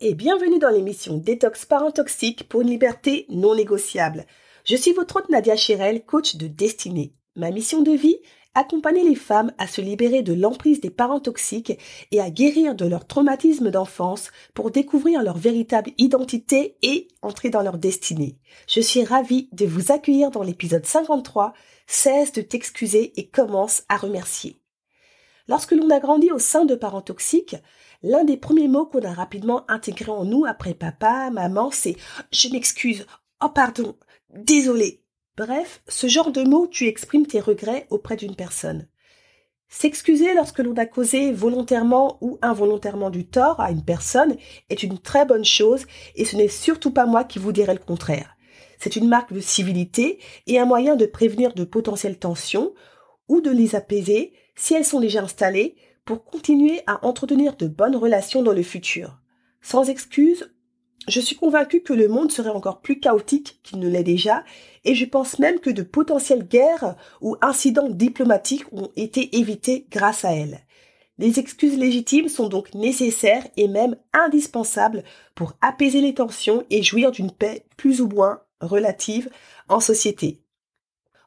Et bienvenue dans l'émission Détox Parent Toxique pour une liberté non négociable. Je suis votre hôte Nadia Chirel, coach de destinée. Ma mission de vie accompagner les femmes à se libérer de l'emprise des parents toxiques et à guérir de leur traumatisme d'enfance pour découvrir leur véritable identité et entrer dans leur destinée. Je suis ravie de vous accueillir dans l'épisode 53, Cesse de t'excuser et commence à remercier. Lorsque l'on a grandi au sein de parents toxiques, l'un des premiers mots qu'on a rapidement intégré en nous après papa, maman, c'est je m'excuse, oh pardon, désolé, Bref, ce genre de mots, tu exprimes tes regrets auprès d'une personne. S'excuser lorsque l'on a causé volontairement ou involontairement du tort à une personne est une très bonne chose et ce n'est surtout pas moi qui vous dirai le contraire. C'est une marque de civilité et un moyen de prévenir de potentielles tensions ou de les apaiser si elles sont déjà installées pour continuer à entretenir de bonnes relations dans le futur. Sans excuse, je suis convaincue que le monde serait encore plus chaotique qu'il ne l'est déjà, et je pense même que de potentielles guerres ou incidents diplomatiques ont été évités grâce à elle. Les excuses légitimes sont donc nécessaires et même indispensables pour apaiser les tensions et jouir d'une paix plus ou moins relative en société.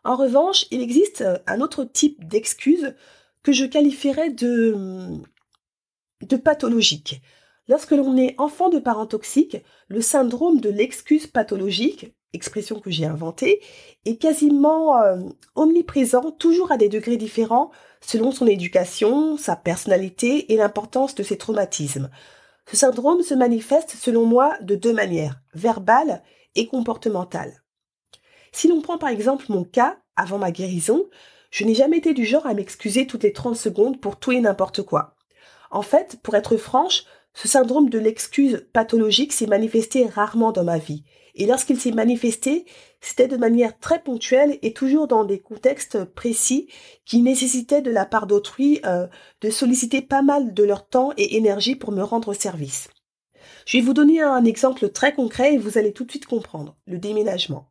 En revanche, il existe un autre type d'excuses que je qualifierais de, de pathologique. Lorsque l'on est enfant de parents toxiques, le syndrome de l'excuse pathologique, expression que j'ai inventée, est quasiment euh, omniprésent, toujours à des degrés différents, selon son éducation, sa personnalité et l'importance de ses traumatismes. Ce syndrome se manifeste, selon moi, de deux manières, verbale et comportementale. Si l'on prend par exemple mon cas, avant ma guérison, je n'ai jamais été du genre à m'excuser toutes les 30 secondes pour tout et n'importe quoi. En fait, pour être franche, ce syndrome de l'excuse pathologique s'est manifesté rarement dans ma vie. Et lorsqu'il s'est manifesté, c'était de manière très ponctuelle et toujours dans des contextes précis qui nécessitaient de la part d'autrui euh, de solliciter pas mal de leur temps et énergie pour me rendre service. Je vais vous donner un exemple très concret et vous allez tout de suite comprendre. Le déménagement.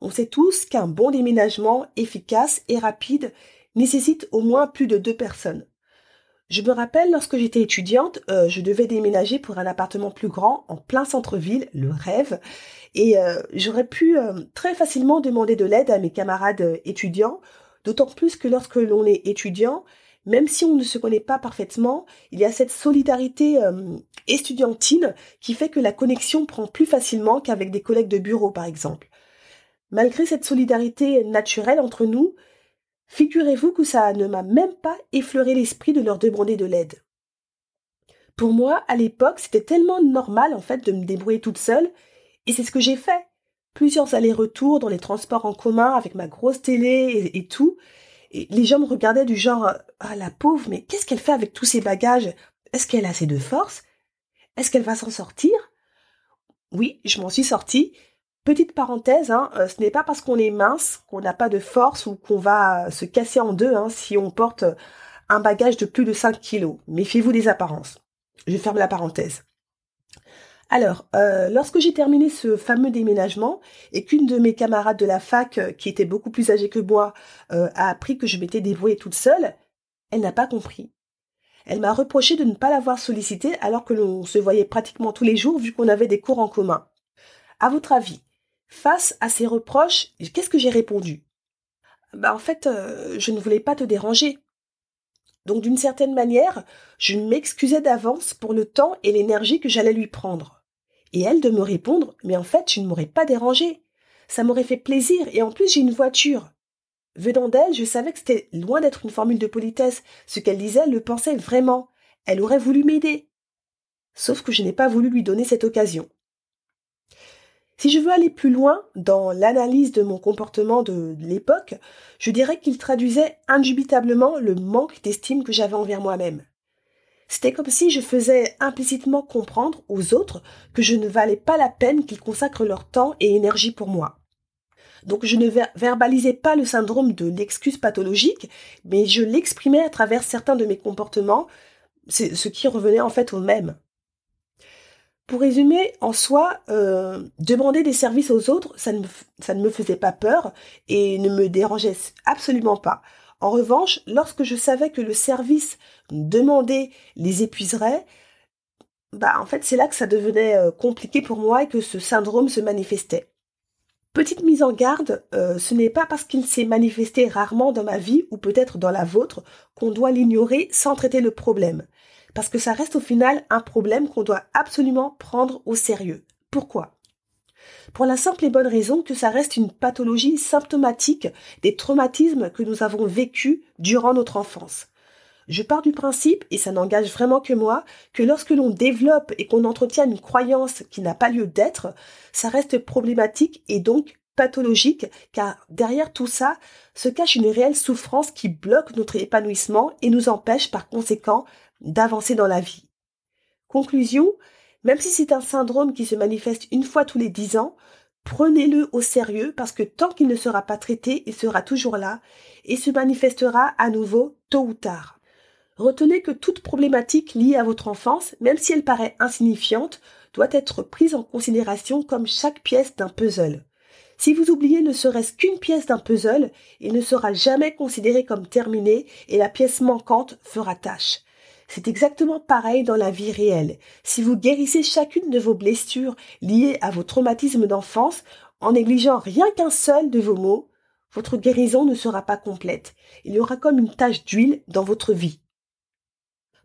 On sait tous qu'un bon déménagement efficace et rapide nécessite au moins plus de deux personnes. Je me rappelle lorsque j'étais étudiante, euh, je devais déménager pour un appartement plus grand en plein centre-ville, le rêve, et euh, j'aurais pu euh, très facilement demander de l'aide à mes camarades étudiants, d'autant plus que lorsque l'on est étudiant, même si on ne se connaît pas parfaitement, il y a cette solidarité estudiantine qui fait que la connexion prend plus facilement qu'avec des collègues de bureau, par exemple. Malgré cette solidarité naturelle entre nous, Figurez-vous que ça ne m'a même pas effleuré l'esprit de leur demander de l'aide. Pour moi, à l'époque, c'était tellement normal en fait de me débrouiller toute seule, et c'est ce que j'ai fait. Plusieurs allers-retours dans les transports en commun avec ma grosse télé et, tout. Et les gens me regardaient du genre Ah la pauvre, mais qu'est-ce qu'elle fait avec tous ces bagages? Est-ce qu'elle a assez de force? Est-ce qu'elle va s'en sortir? Oui, je m'en suis sortie, Petite parenthèse, hein, euh, ce n'est pas parce qu'on est mince qu'on n'a pas de force ou qu'on va se casser en deux hein, si on porte un bagage de plus de 5 kilos. Méfiez-vous des apparences. Je ferme la parenthèse. Alors, euh, lorsque j'ai terminé ce fameux déménagement et qu'une de mes camarades de la fac, euh, qui était beaucoup plus âgée que moi, a appris que je m'étais débrouillée toute seule, elle n'a pas compris. Elle m'a reproché de ne pas l'avoir sollicité alors que l'on se voyait pratiquement tous les jours vu qu'on avait des cours en commun. À votre avis, Face à ces reproches, qu'est-ce que j'ai répondu? Bah en fait, euh, je ne voulais pas te déranger. Donc d'une certaine manière, je m'excusais d'avance pour le temps et l'énergie que j'allais lui prendre. Et elle de me répondre Mais en fait, tu ne m'aurais pas dérangé. Ça m'aurait fait plaisir et en plus j'ai une voiture. Venant d'elle, je savais que c'était loin d'être une formule de politesse. Ce qu'elle disait, elle le pensait vraiment. Elle aurait voulu m'aider. Sauf que je n'ai pas voulu lui donner cette occasion. Si je veux aller plus loin dans l'analyse de mon comportement de l'époque, je dirais qu'il traduisait indubitablement le manque d'estime que j'avais envers moi-même. C'était comme si je faisais implicitement comprendre aux autres que je ne valais pas la peine qu'ils consacrent leur temps et énergie pour moi. Donc je ne verbalisais pas le syndrome de l'excuse pathologique, mais je l'exprimais à travers certains de mes comportements, ce qui revenait en fait au même. Pour résumer, en soi, euh, demander des services aux autres, ça ne, me faisait pas peur et ne me dérangeait absolument pas. En revanche, lorsque je savais que le service demandé les épuiserait, bah en fait c'est là que ça devenait euh, compliqué pour moi et que ce syndrome se manifestait. Petite mise en garde, euh, ce n'est pas parce qu'il s'est manifesté rarement dans ma vie ou peut-être dans la vôtre qu'on doit l'ignorer sans traiter le problème parce que ça reste au final un problème qu'on doit absolument prendre au sérieux. Pourquoi? Pour la simple et bonne raison que ça reste une pathologie symptomatique des traumatismes que nous avons vécus durant notre enfance. Je pars du principe, et ça n'engage vraiment que moi, que lorsque l'on développe et qu'on entretient une croyance qui n'a pas lieu d'être, ça reste problématique et donc pathologique, car derrière tout ça se cache une réelle souffrance qui bloque notre épanouissement et nous empêche par conséquent d'avancer dans la vie. Conclusion, même si c'est un syndrome qui se manifeste une fois tous les dix ans, prenez-le au sérieux parce que tant qu'il ne sera pas traité, il sera toujours là et se manifestera à nouveau tôt ou tard. Retenez que toute problématique liée à votre enfance, même si elle paraît insignifiante, doit être prise en considération comme chaque pièce d'un puzzle. Si vous oubliez ne serait-ce qu'une pièce d'un puzzle, il ne sera jamais considéré comme terminé et la pièce manquante fera tâche. C'est exactement pareil dans la vie réelle. Si vous guérissez chacune de vos blessures liées à vos traumatismes d'enfance en négligeant rien qu'un seul de vos maux, votre guérison ne sera pas complète. Il y aura comme une tache d'huile dans votre vie.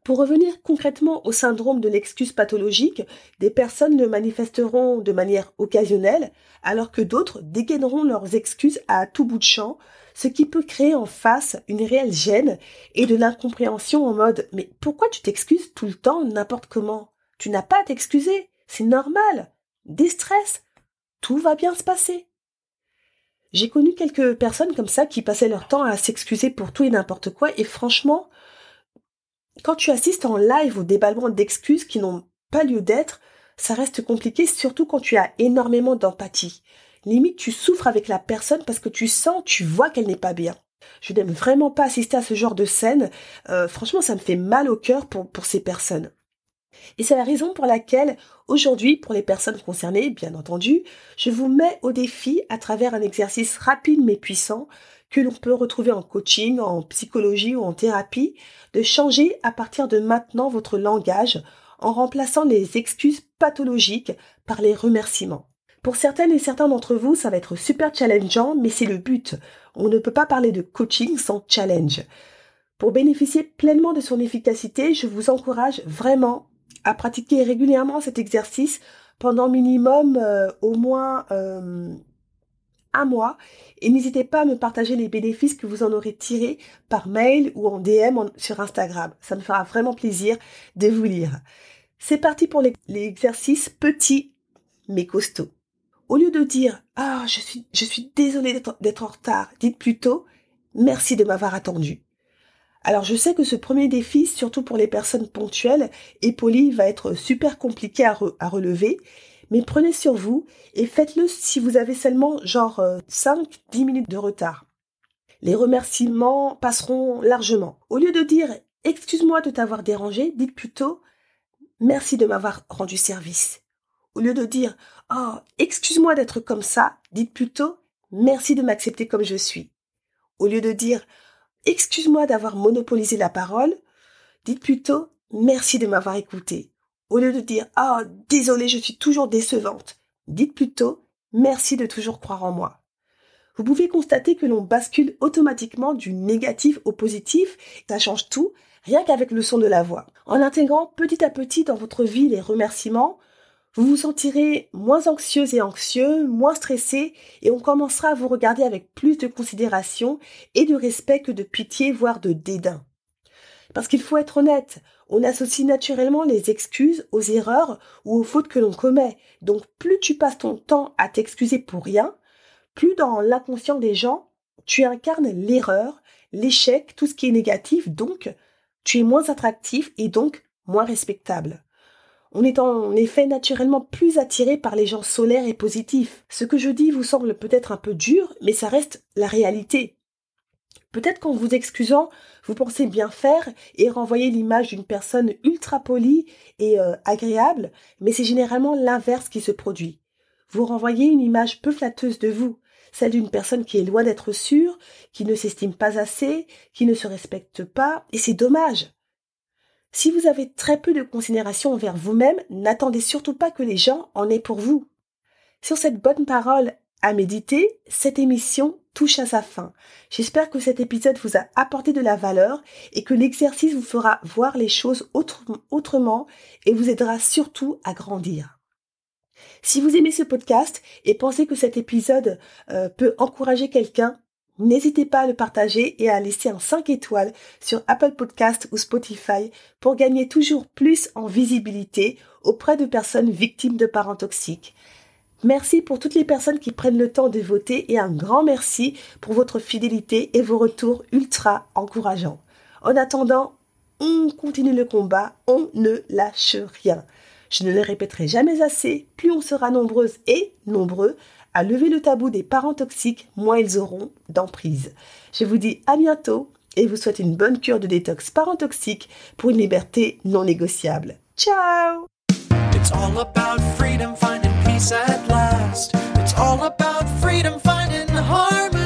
Pour revenir concrètement au syndrome de l'excuse pathologique, des personnes le manifesteront de manière occasionnelle, alors que d'autres dégaineront leurs excuses à tout bout de champ, ce qui peut créer en face une réelle gêne et de l'incompréhension en mode Mais pourquoi tu t'excuses tout le temps, n'importe comment? Tu n'as pas à t'excuser, c'est normal. Des tout va bien se passer. J'ai connu quelques personnes comme ça qui passaient leur temps à s'excuser pour tout et n'importe quoi, et franchement, quand tu assistes en live au déballement d'excuses qui n'ont pas lieu d'être, ça reste compliqué, surtout quand tu as énormément d'empathie. Limite, tu souffres avec la personne parce que tu sens, tu vois qu'elle n'est pas bien. Je n'aime vraiment pas assister à ce genre de scène. Euh, franchement, ça me fait mal au cœur pour, pour ces personnes. Et c'est la raison pour laquelle, aujourd'hui, pour les personnes concernées, bien entendu, je vous mets au défi à travers un exercice rapide mais puissant que l'on peut retrouver en coaching, en psychologie ou en thérapie, de changer à partir de maintenant votre langage en remplaçant les excuses pathologiques par les remerciements. Pour certaines et certains d'entre vous, ça va être super challengeant, mais c'est le but. On ne peut pas parler de coaching sans challenge. Pour bénéficier pleinement de son efficacité, je vous encourage vraiment à pratiquer régulièrement cet exercice pendant minimum euh, au moins euh, un mois et n'hésitez pas à me partager les bénéfices que vous en aurez tirés par mail ou en DM sur Instagram. Ça me fera vraiment plaisir de vous lire. C'est parti pour l'exercice petit mais costaud. Au lieu de dire Ah, je suis, je suis désolée d'être en retard, dites plutôt Merci de m'avoir attendu. Alors je sais que ce premier défi, surtout pour les personnes ponctuelles et polies, va être super compliqué à relever mais prenez sur vous et faites-le si vous avez seulement genre 5-10 euh, minutes de retard. Les remerciements passeront largement. Au lieu de dire excuse-moi de t'avoir dérangé, dites plutôt merci de m'avoir rendu service. Au lieu de dire oh excuse-moi d'être comme ça, dites plutôt merci de m'accepter comme je suis. Au lieu de dire excuse-moi d'avoir monopolisé la parole, dites plutôt merci de m'avoir écouté. Au lieu de dire Ah, oh, désolé, je suis toujours décevante, dites plutôt Merci de toujours croire en moi. Vous pouvez constater que l'on bascule automatiquement du négatif au positif, ça change tout, rien qu'avec le son de la voix. En intégrant petit à petit dans votre vie les remerciements, vous vous sentirez moins anxieuse et anxieux, moins stressé, et on commencera à vous regarder avec plus de considération et de respect que de pitié, voire de dédain. Parce qu'il faut être honnête, on associe naturellement les excuses aux erreurs ou aux fautes que l'on commet. Donc plus tu passes ton temps à t'excuser pour rien, plus dans l'inconscient des gens, tu incarnes l'erreur, l'échec, tout ce qui est négatif, donc tu es moins attractif et donc moins respectable. On est en effet naturellement plus attiré par les gens solaires et positifs. Ce que je dis vous semble peut-être un peu dur, mais ça reste la réalité. Peut-être qu'en vous excusant, vous pensez bien faire et renvoyer l'image d'une personne ultra polie et euh, agréable, mais c'est généralement l'inverse qui se produit. Vous renvoyez une image peu flatteuse de vous, celle d'une personne qui est loin d'être sûre, qui ne s'estime pas assez, qui ne se respecte pas, et c'est dommage. Si vous avez très peu de considération envers vous-même, n'attendez surtout pas que les gens en aient pour vous. Sur cette bonne parole à méditer, cette émission touche à sa fin. J'espère que cet épisode vous a apporté de la valeur et que l'exercice vous fera voir les choses autrement et vous aidera surtout à grandir. Si vous aimez ce podcast et pensez que cet épisode euh, peut encourager quelqu'un, N'hésitez pas à le partager et à laisser un 5 étoiles sur Apple Podcast ou Spotify pour gagner toujours plus en visibilité auprès de personnes victimes de parents toxiques. Merci pour toutes les personnes qui prennent le temps de voter et un grand merci pour votre fidélité et vos retours ultra encourageants. En attendant, on continue le combat, on ne lâche rien. Je ne le répéterai jamais assez, plus on sera nombreuses et nombreux à lever le tabou des parents toxiques, moins ils auront d'emprise. Je vous dis à bientôt et vous souhaite une bonne cure de détox parents toxiques pour une liberté non négociable. Ciao It's all about freedom, finding peace at last. It's all about freedom, finding harmony.